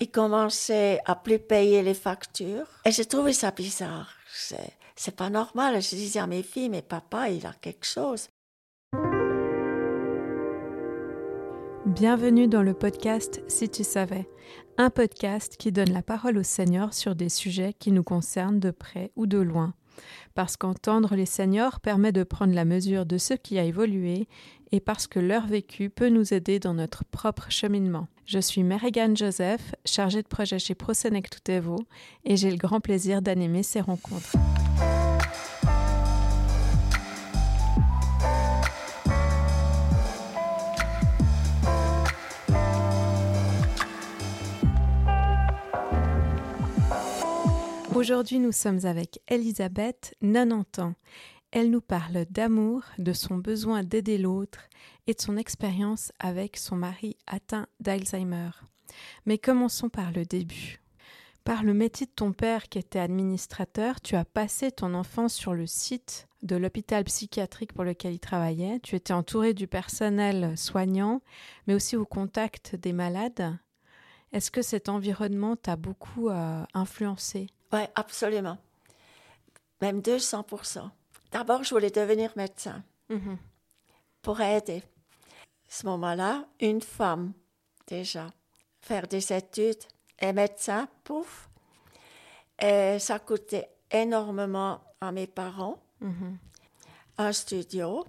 il commençait à plus payer les factures. Et j'ai trouvé ça bizarre. C'est, pas normal. Je disais à mes filles, mais papa, il a quelque chose. Bienvenue dans le podcast Si tu savais, un podcast qui donne la parole aux seniors sur des sujets qui nous concernent de près ou de loin. Parce qu'entendre les seniors permet de prendre la mesure de ce qui a évolué et parce que leur vécu peut nous aider dans notre propre cheminement. Je suis Merrigan Joseph, chargée de projet chez ProSenec Toutevo, et j'ai le grand plaisir d'animer ces rencontres. Aujourd'hui, nous sommes avec Elisabeth, 90 ans. Elle nous parle d'amour, de son besoin d'aider l'autre et de son expérience avec son mari atteint d'Alzheimer. Mais commençons par le début. Par le métier de ton père qui était administrateur, tu as passé ton enfance sur le site de l'hôpital psychiatrique pour lequel il travaillait. Tu étais entouré du personnel soignant, mais aussi au contact des malades. Est-ce que cet environnement t'a beaucoup euh, influencé? Oui, absolument. Même 200 D'abord, je voulais devenir médecin Mhm. pour aider. À ce moment-là, une femme, déjà, faire des études et médecin, pouf. Et ça coûtait énormément à mes parents. Mhm. Un studio,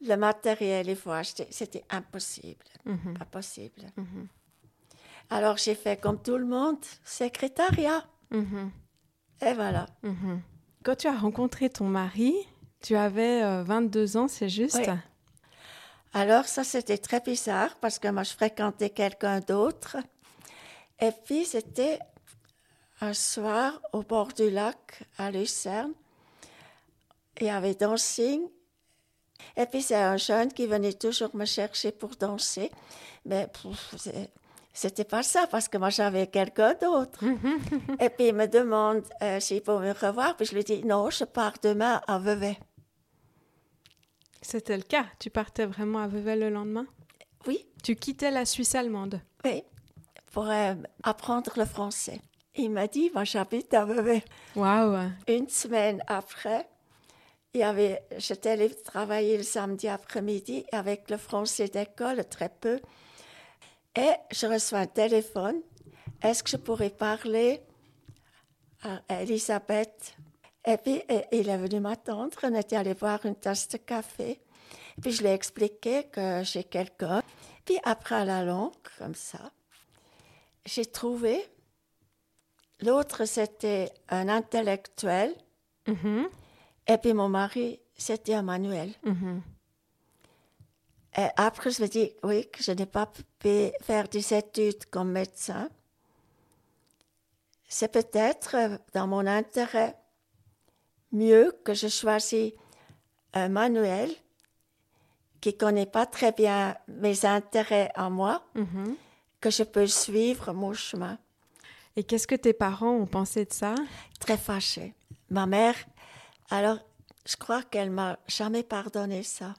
le matériel, il faut acheter. C'était impossible. Mhm. Pas possible. Alors, j'ai fait comme tout le monde, secrétariat. Et voilà. Quand tu as rencontré ton mari, tu avais euh, 22 ans, c'est juste? Oui. Alors, ça, c'était très bizarre parce que moi, je fréquentais quelqu'un d'autre. Et puis, c'était un soir au bord du lac à Lucerne. Il y avait dancing. Et puis, c'est un jeune qui venait toujours me chercher pour danser. Mais c'était pas ça parce que moi, j'avais quelqu'un d'autre. Et puis, il me demande euh, s'il peut me revoir. Puis, je lui dis non, je pars demain à Vevey. C'était le cas. Tu partais vraiment à Vevey le lendemain? Oui, Tu quittais la Suisse allemande? Oui, pour euh, apprendre le français. Il m'a dit, moi j'habite à Vevey. Waouh Une semaine après, il y avait, j'étais allée travailler le samedi après-midi avec le français d'école, très peu. Et je reçois un téléphone. Est-ce que je pourrais parler à Elisabeth? Et puis, euh, il est venu m'attendre. On était allé boire une tasse de café. Puis, je lui ai expliqué que j'ai quelqu'un. Puis, après, à la longue, comme ça, j'ai trouvé. L'autre, c'était un intellectuel. Mhm. Et puis, mon mari, c'était un manuel. Mhm. Et après, je me dis, oui, que je n'ai pas pu faire des études comme médecin. C'est peut-être euh, dans mon intérêt mieux que je choisis un manuel qui ne connaît pas très bien mes intérêts à moi, Mhm. que je peux suivre mon chemin. Et qu'est-ce que tes parents ont pensé de ça? Très fâchée. Ma mère, alors, je crois qu'elle m'a jamais pardonné ça.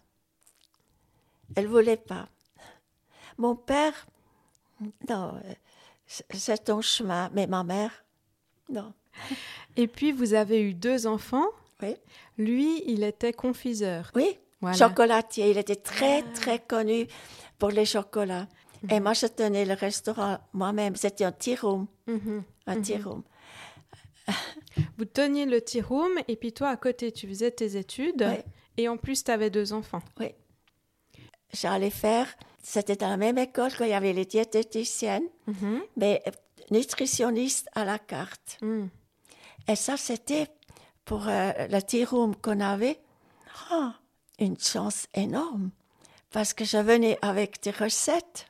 Elle voulait pas. Mon père, non, euh, c'est ton chemin, mais ma mère, non. Et puis, vous avez eu deux enfants. Oui, Lui, il était confiseur. oui, Voilà. chocolatier. Il était très, très connu pour les chocolats. Et moi, je tenais le restaurant moi-même. C'était un tea room, Mhm. un tea room. Vous teniez le tea room et puis toi, à côté, tu faisais tes études. Oui. Et en plus, tu avais deux enfants. Oui. J'allais faire, c'était dans la même école qu'il y avait les diététiciennes, Mhm. mais nutritionnistes à la carte. Et ça, c'était pour euh, le tea room qu'on avait, ah, une chance énorme. Parce que je venais avec des recettes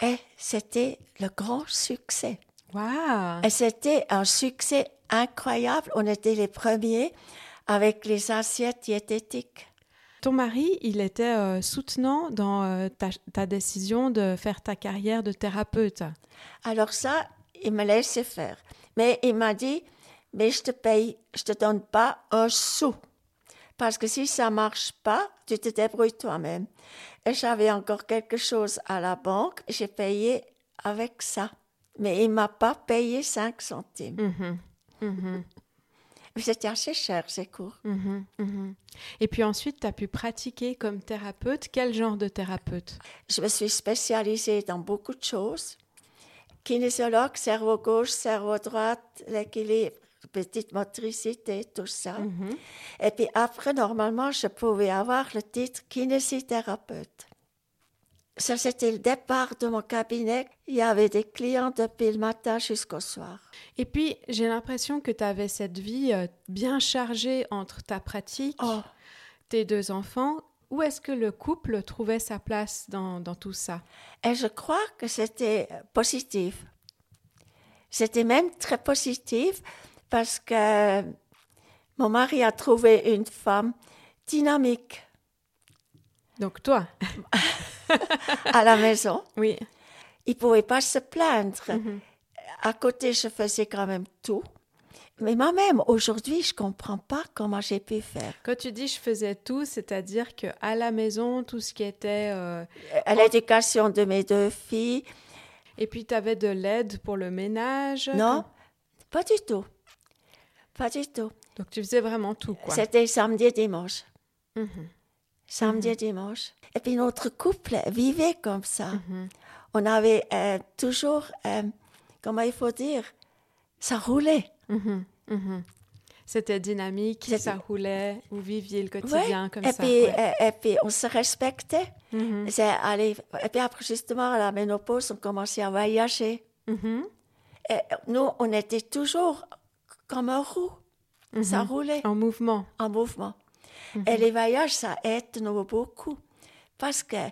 et c'était le grand succès. Waouh Et c'était un succès incroyable. On était les premiers avec les assiettes diététiques. Ton mari, il était euh, soutenant dans euh, ta, ta décision de faire ta carrière de thérapeute? Alors ça, il me laissait faire. Mais il m'a dit, mais je te paye, je te donne pas un sou. Parce que si ça marche pas, tu te débrouilles toi-même. Et j'avais encore quelque chose à la banque, j'ai payé avec ça. mais il m'a pas payé 5 centimes. Mhm. Mhm. Mais C'était assez cher, ces cours. Mhm. Mhm. Et puis ensuite, tu as pu pratiquer comme thérapeute. Quel genre de thérapeute? Je me suis spécialisée dans beaucoup de choses. Kinésiologue, cerveau gauche, cerveau droite, l'équilibre, petite motricité, tout ça. Mhm. Et puis après, normalement, je pouvais avoir le titre kinésithérapeute. Ça, c'était le départ de mon cabinet. Il y avait des clients depuis le matin jusqu'au soir. Et puis, j'ai l'impression que tu avais cette vie euh, bien chargée entre ta pratique, Oh, tes deux enfants. Où est-ce que le couple trouvait sa place dans, dans tout ça? Et je crois que c'était positif. C'était même très positif parce que mon mari a trouvé une femme dynamique Donc toi à la maison. Oui. Il pouvait pas se plaindre. Mhm. À côté, je faisais quand même tout. Mais moi-même, aujourd'hui, je comprends pas comment j'ai pu faire. Quand tu dis je faisais tout, c'est-à-dire que à la maison, tout ce qui était... euh, À l'éducation de mes deux filles, Et puis, tu avais de l'aide pour le ménage? Non, pas du tout. Pas du tout. Donc, tu faisais vraiment tout, quoi. C'était samedi et dimanche. Mhm. Samedi et dimanche. Et puis notre couple vivait comme ça. Mhm. On avait euh, toujours, euh, comment il faut dire, ça roulait. Mhm. Mhm. C'était dynamique, ça roulait, vous viviez le Ouais. quotidien comme et, ça. puis, ouais. euh, et puis on se respectait. Mhm. C'est allé- Et puis après, justement, à la ménopause, on commençait à voyager. Mhm. Et nous, on était toujours comme un roue. Ça Mhm. roulait En mouvement. en mouvement. Mhm. Et les voyages, ça aide nous beaucoup. Parce que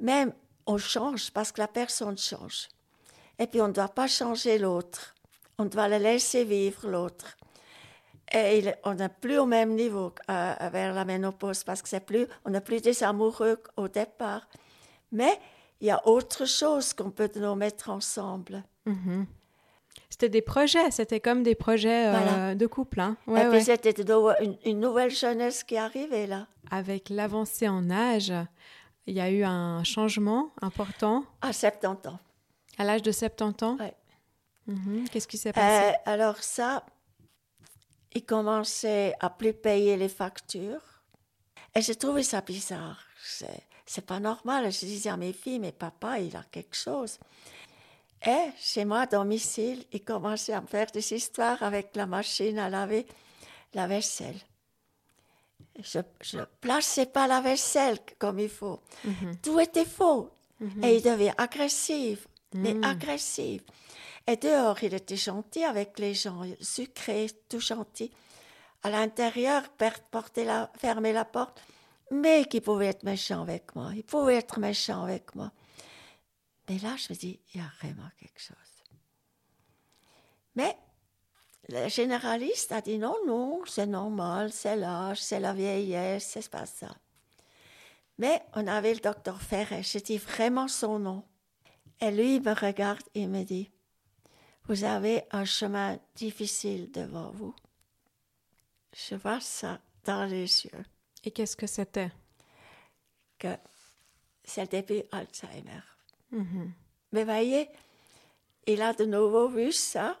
même on change, parce que la personne change. Et puis on ne doit pas changer l'autre. On doit le laisser vivre l'autre. Et il- on n'est plus au même niveau euh, vers la ménopause parce que c'est plus, on n'est plus des amoureux au départ. Mais il y a autre chose qu'on peut nous mettre ensemble. Mhm. C'était des projets, c'était comme des projets euh, de couple. Hein? Et Ouais, puis c'était une, une nouvelle jeunesse qui arrivait là. Avec l'avancée en âge, il y a eu un changement important À 70 ans. à l'âge de 70 ans? Ouais. Mhm. Qu'est-ce qui s'est Euh, passé alors ça, il commençait à plus payer les factures. Et j'ai trouvé ça bizarre. C'est pas normal. Je disais à mes filles, mais papa, il a quelque chose. Et chez moi, à domicile, il commençait à me faire des histoires avec la machine à laver la vaisselle. Je ne plaçais pas la vaisselle comme il faut. Mhm. Tout était faux. Mhm. Et il devient agressif, mais Mm. agressif. Et dehors, il était gentil avec les gens, sucré, tout gentil. À l'intérieur, la, fermer la porte, mais qu'il pouvait être méchant avec moi? Il pouvait être méchant avec moi. Mais là, je me dis, il y a vraiment quelque chose. Mais le généraliste a dit non, non, c'est normal, c'est l'âge, c'est la vieillesse, c'est pas ça. Mais on avait le docteur Ferret, j'ai dit vraiment son nom. Et lui il me regarde et me dit, vous avez un chemin difficile devant vous. Je vois ça dans les yeux, Et qu'est-ce que c'était? Que c'est le début Alzheimer. Mhm. Mais voyez, il a de nouveau vu ça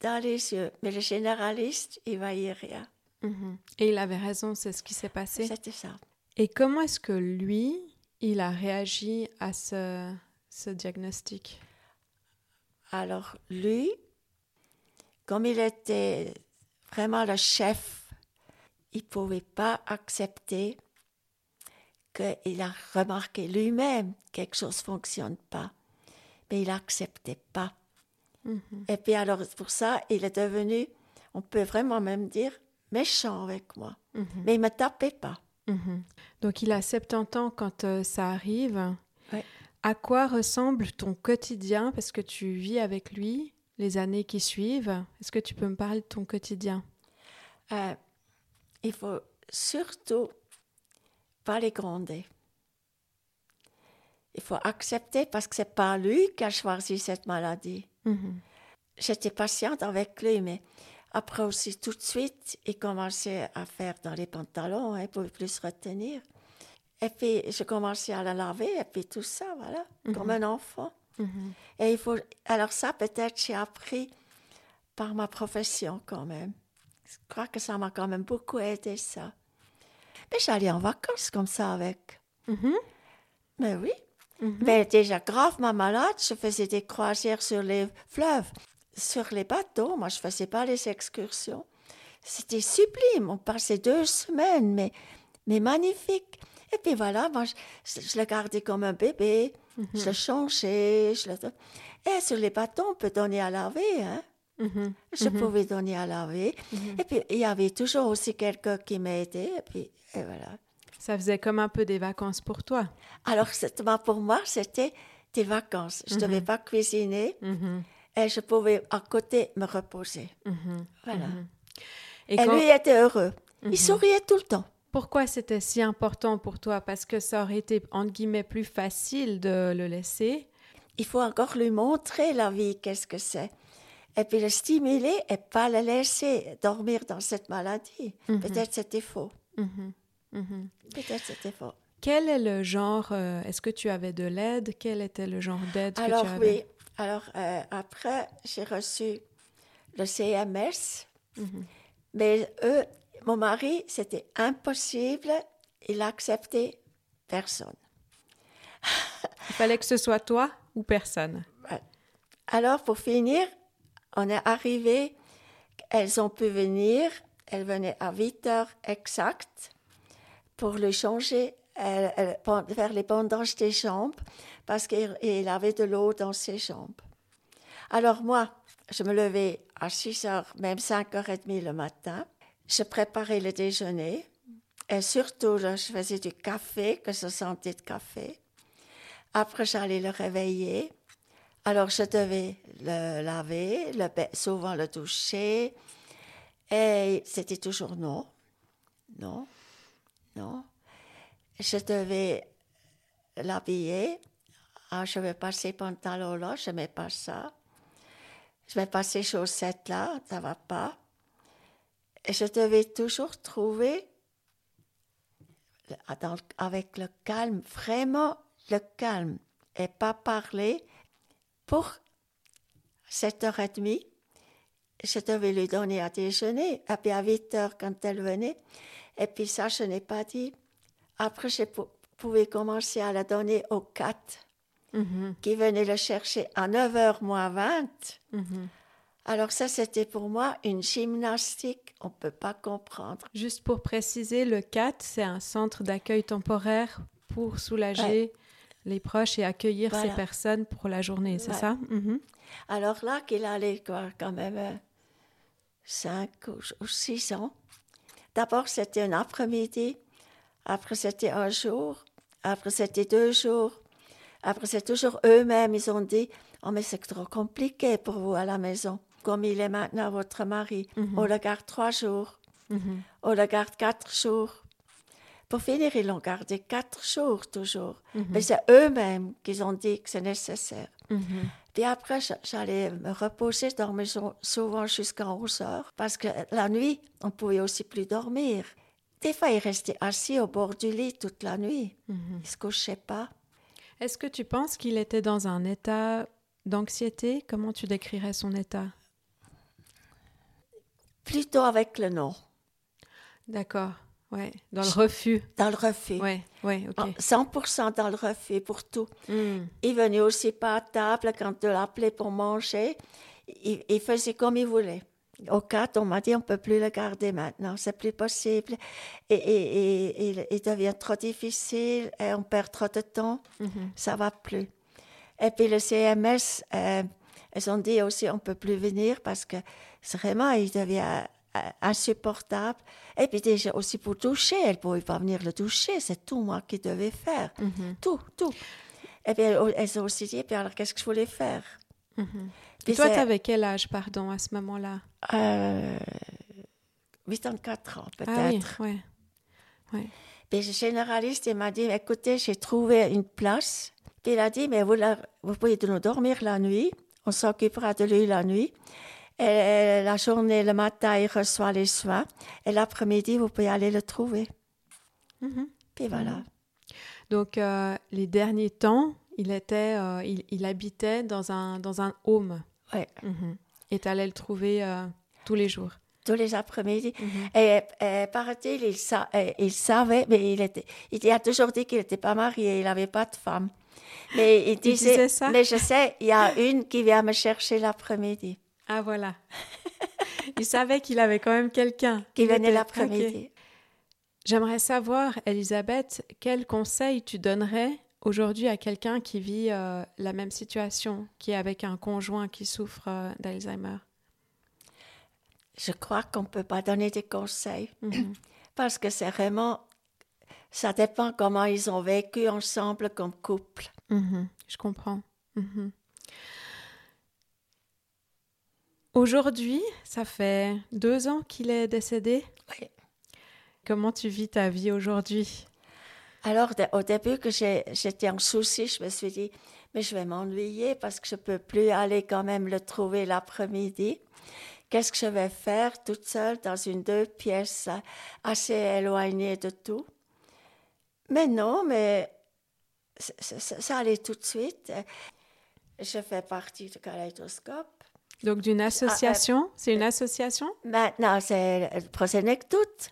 dans les yeux. Mais le généraliste, il voyait rien. Mhm. Et il avait raison, c'est ce qui s'est passé. C'était ça. Et comment est-ce que lui, il a réagi à ce, ce diagnostic? Alors lui, comme il était vraiment le chef, il ne pouvait pas accepter qu'il a remarqué lui-même que quelque chose ne fonctionne pas. Mais il n'acceptait pas. Mhm. Et puis alors pour ça, il est devenu, on peut vraiment même dire, méchant avec moi. Mhm. Mais il ne me tapait pas. Mhm. Donc il a 70 ans quand euh, ça arrive. Ouais. À quoi ressemble ton quotidien? Parce que tu vis avec lui les années qui suivent. Est-ce que tu peux me parler de ton quotidien? Euh, il faut surtout pas les gronder. Il faut accepter parce que c'est pas lui qui a choisi cette maladie. Mhm. J'étais patiente avec lui, mais après aussi, tout de suite, il commençait à faire dans les pantalons, hein, pouvait plus se retenir. Et puis, je commençais à la laver, et puis tout ça, voilà, comme un enfant. Mhm. Et il faut. Alors, ça, peut-être, j'ai appris par ma profession quand même. Je crois que ça m'a quand même beaucoup aidé, ça. Mais j'allais en vacances comme ça avec. Mais oui. Mais déjà gravement malade, je faisais des croisières sur les fleuves. Sur les bateaux, moi, je ne faisais pas les excursions. C'était sublime. On passait deux semaines, mais, mais magnifique. Et puis voilà, moi, je, le gardais comme un bébé. Je le mhm. changeais. Je le... Et sur les bateaux, on peut donner à laver. Hein? Mhm. Je mhm. pouvais donner à laver. Et puis, il y avait toujours aussi quelqu'un qui m'aidait. Et puis, et voilà. Ça faisait comme un peu des vacances pour toi. Alors, pour moi, c'était des vacances. Je ne devais pas cuisiner. Et je pouvais à côté me reposer. Voilà. Et, lui était heureux. Il souriait tout le temps. Pourquoi c'était si important pour toi? Parce que ça aurait été, entre guillemets, plus facile de le laisser. Il faut encore lui montrer la vie, qu'est-ce que c'est. Et puis le stimuler et pas le laisser dormir dans cette maladie. Mhm. Peut-être c'était faux. Mhm. Mhm. Peut-être c'était faux. Quel est le genre, euh, est-ce que tu avais de l'aide? Quel était le genre d'aide que tu avais? oui, alors euh, après j'ai reçu le CMS, mais eux, mon mari, c'était impossible. Il acceptait personne. Il fallait que ce soit toi ou personne? Alors, pour finir, on est arrivé. Elles ont pu venir. Elles venaient à 8 heures exactes pour le changer, faire les bandages des jambes parce qu'il avait de l'eau dans ses jambes. Alors moi, je me levais à 6 heures, même 5 heures et demie le matin je préparais le déjeuner et surtout, je faisais du café, que je sentais de café. Après, j'allais le réveiller. Alors, je devais le laver, le, souvent le toucher. Et c'était toujours non. Non. Non. Je devais l'habiller. Ah, je vais passer pantalon là, je ne mets pas ça. Je vais passer chaussettes là, ça va pas. Et je devais toujours trouver, avec le calme, vraiment le calme, et pas parler pour 7h30. Je devais lui donner à déjeuner, et puis à 8h quand elle venait. Et puis ça, je n'ai pas dit. Après, je pouvais commencer à la donner aux quatre mm-hmm. qui venaient le chercher à 9h moins 20. Alors ça, c'était pour moi une gymnastique, on ne peut pas comprendre. Juste pour préciser, le CAT, c'est un centre d'accueil temporaire pour soulager les proches et accueillir ces personnes pour la journée, c'est ça? Mhm. Alors là, qu'il allait quand même euh, cinq ou six ans. D'abord, c'était un après-midi, après c'était un jour, après c'était deux jours, après c'est toujours eux-mêmes, ils ont dit, oh mais c'est trop compliqué pour vous à la maison comme il est maintenant votre mari. Mhm. On le garde trois jours. Mhm. On le garde quatre jours. Pour finir, ils l'ont gardé quatre jours toujours. Mhm. Mais c'est eux-mêmes qui ont dit que c'est nécessaire. Puis après, j'allais me reposer, dormir souvent jusqu'à 11 heures, parce que la nuit, on pouvait aussi plus dormir. Des fois, il restait assis au bord du lit toute la nuit. Il ne se couchait pas. Est-ce que tu penses qu'il était dans un état d'anxiété? Comment tu décrirais son état? Plutôt avec le non. D'accord. Ouais, dans le refus. Dans le refus. Ouais, ouais, ok. 100% dans le refus pour tout. Hmm. Il venait aussi pas à table quand je l'appelais pour manger. Il, faisait comme il voulait. Au cas, on m'a dit on peut plus le garder maintenant, c'est plus possible. Et, et, il devient trop difficile et on perd trop de temps. Ça mhm. Ça va plus. Et puis le CMS, euh, elles ont dit aussi on peut plus venir parce que vraiment, il devient insupportable. Et puis déjà aussi pour toucher, elle ne pouvait pas venir le toucher, c'est tout moi qui devais faire. Mhm. Tout, tout. Et puis elles ont aussi dit, puis alors qu'est-ce que je voulais faire? Mhm. Et toi, tu avais quel âge, pardon, à ce moment-là? Euh, 84 ans, peut-être. Ah oui, ouais. ouais. Puis le généraliste, il m'a dit, écoutez, j'ai trouvé une place. Puis il a dit, mais vous, vous pouvez nous dormir la nuit, on s'occupera de lui la nuit. Et la journée, le matin, il reçoit les soins. Et l'après-midi, vous pouvez aller le trouver. Mhm. Puis voilà. Donc, euh, les derniers temps, il était, euh, il, habitait dans un, dans un home. Oui. Mhm. Et tu allais le trouver euh, tous les jours. Tous les après-midi. Mhm. Et, et paraît-il, il, il, savait, mais il, était, il a toujours dit qu'il n'était pas marié, il n'avait pas de femme. Mais il disait, ça? mais je sais, il y a une qui vient me chercher l'après-midi. Ah voilà. il savait qu'il avait quand même quelqu'un. Qui venait l'après-midi. J'aimerais savoir, Elisabeth, quel conseil tu donnerais aujourd'hui à quelqu'un qui vit euh, la même situation, qui est avec un conjoint qui souffre euh, d'Alzheimer? Je crois qu'on ne peut pas donner des conseils mhm. parce que c'est vraiment, ça dépend comment ils ont vécu ensemble comme couple. Mhm. je comprends. Mhm. Aujourd'hui, ça fait deux ans qu'il est décédé. Oui. Comment tu vis ta vie aujourd'hui? Alors, au début que j'étais en souci, je me suis dit, mais je vais m'ennuyer parce que je peux plus aller quand même le trouver l'après-midi. Qu'est-ce que je vais faire toute seule dans une deux pièces assez éloignée de tout? Mais non, mais ça, allait tout de suite. Je fais partie du Kaleidoscope. Donc d'une association? Ah, c'est une association? Maintenant, c'est Prosenec toute.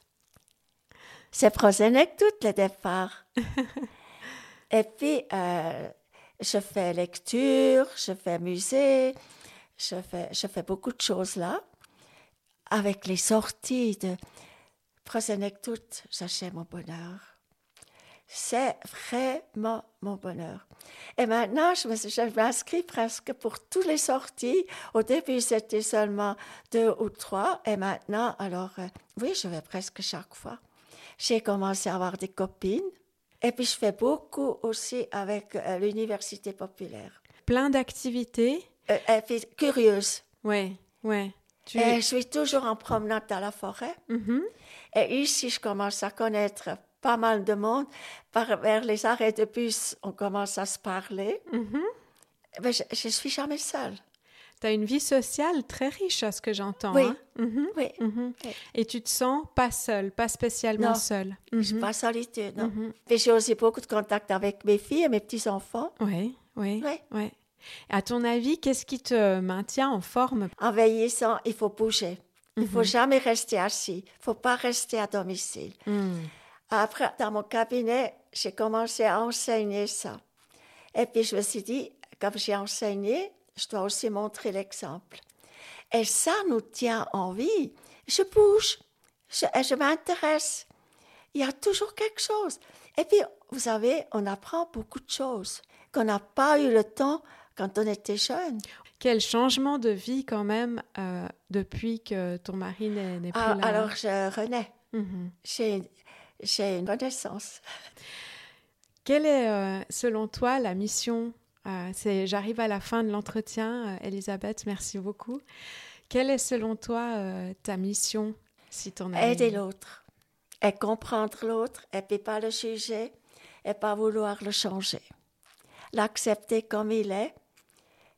C'est Prosenec tout le départ. Et puis, euh, je fais lecture, je fais musée, je fais, je fais beaucoup de choses là. Avec les sorties de Prosenec tout, j'achète mon bonheur. C'est vraiment mon bonheur. Et maintenant, je m'inscris presque pour toutes les sorties. Au début, c'était seulement deux ou trois. Et maintenant, alors, euh, oui, je vais presque chaque fois j'ai commencé à avoir des copines. Et puis je fais beaucoup aussi avec euh, l'université populaire. Plein d'activités. Euh, et puis curieuse. Oui, oui. Et je suis toujours en promenade dans la forêt. Mm-hmm. Et ici, je commence à connaître pas mal de monde. Par, vers les arrêts de bus, on commence à se parler. Mm-hmm. Mais je ne suis jamais seule. Tu as une vie sociale très riche à ce que j'entends. Oui. Hein? Mhm. Mhm. Et tu te sens pas seule, pas spécialement seule. Je ne suis pas solitude, non. Mais j'ai aussi beaucoup de contact avec mes filles et mes petits-enfants. Oui, oui. Oui. À ton avis, qu'est-ce qui te maintient en forme? En vieillissant, il faut bouger. Il ne faut mhm. jamais rester assis. Il ne faut pas rester à domicile. Après, dans mon cabinet, j'ai commencé à enseigner ça. Et puis je me suis dit, comme j'ai enseigné, je dois aussi montrer l'exemple. Et ça nous tient en vie. Je bouge, je, je m'intéresse. Il y a toujours quelque chose. Et puis, vous savez, on apprend beaucoup de choses qu'on n'a pas eu le temps quand on était jeune. Quel changement de vie quand même euh, depuis que ton mari n'est plus ah, là? Alors, je renais. Mhm. J'ai une connaissance. Quelle est, euh, selon toi, la mission euh, j'arrive à la fin de l'entretien. Euh, Elisabeth, merci beaucoup. Quelle est selon toi ta mission si ton Aider l'autre et comprendre l'autre et puis pas le juger et pas vouloir le changer. L'accepter comme il est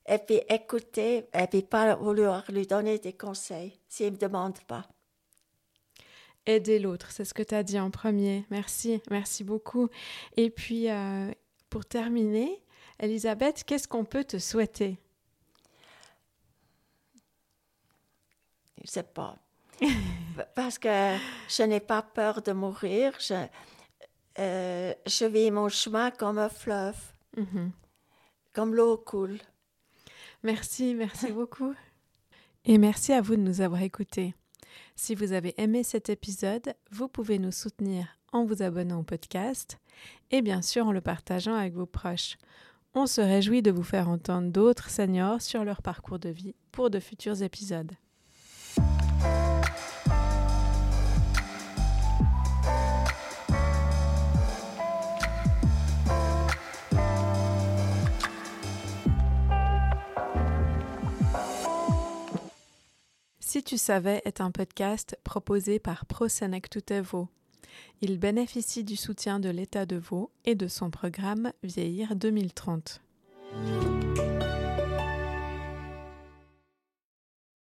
et puis écouter et puis pas vouloir lui donner des conseils s'il ne me demande pas. Aider l'autre, c'est ce que tu as dit en premier. Merci, merci beaucoup. Et puis, pour terminer, Elisabeth, qu'est-ce qu'on peut te souhaiter? Je ne sais pas. Parce que je n'ai pas peur de mourir. Je, euh, je vis mon chemin comme un fleuve, mhm. comme l'eau coule. Merci, merci beaucoup. Et merci à vous de nous avoir écoutés. Si vous avez aimé cet épisode, vous pouvez nous soutenir en vous abonnant au podcast et bien sûr en le partageant avec vos proches. On se réjouit de vous faire entendre d'autres seniors sur leur parcours de vie pour de futurs épisodes. Si tu savais est un podcast proposé par ProSenectutevo. Il bénéficie du soutien de l'État de Vaud et de son programme Vieillir 2030.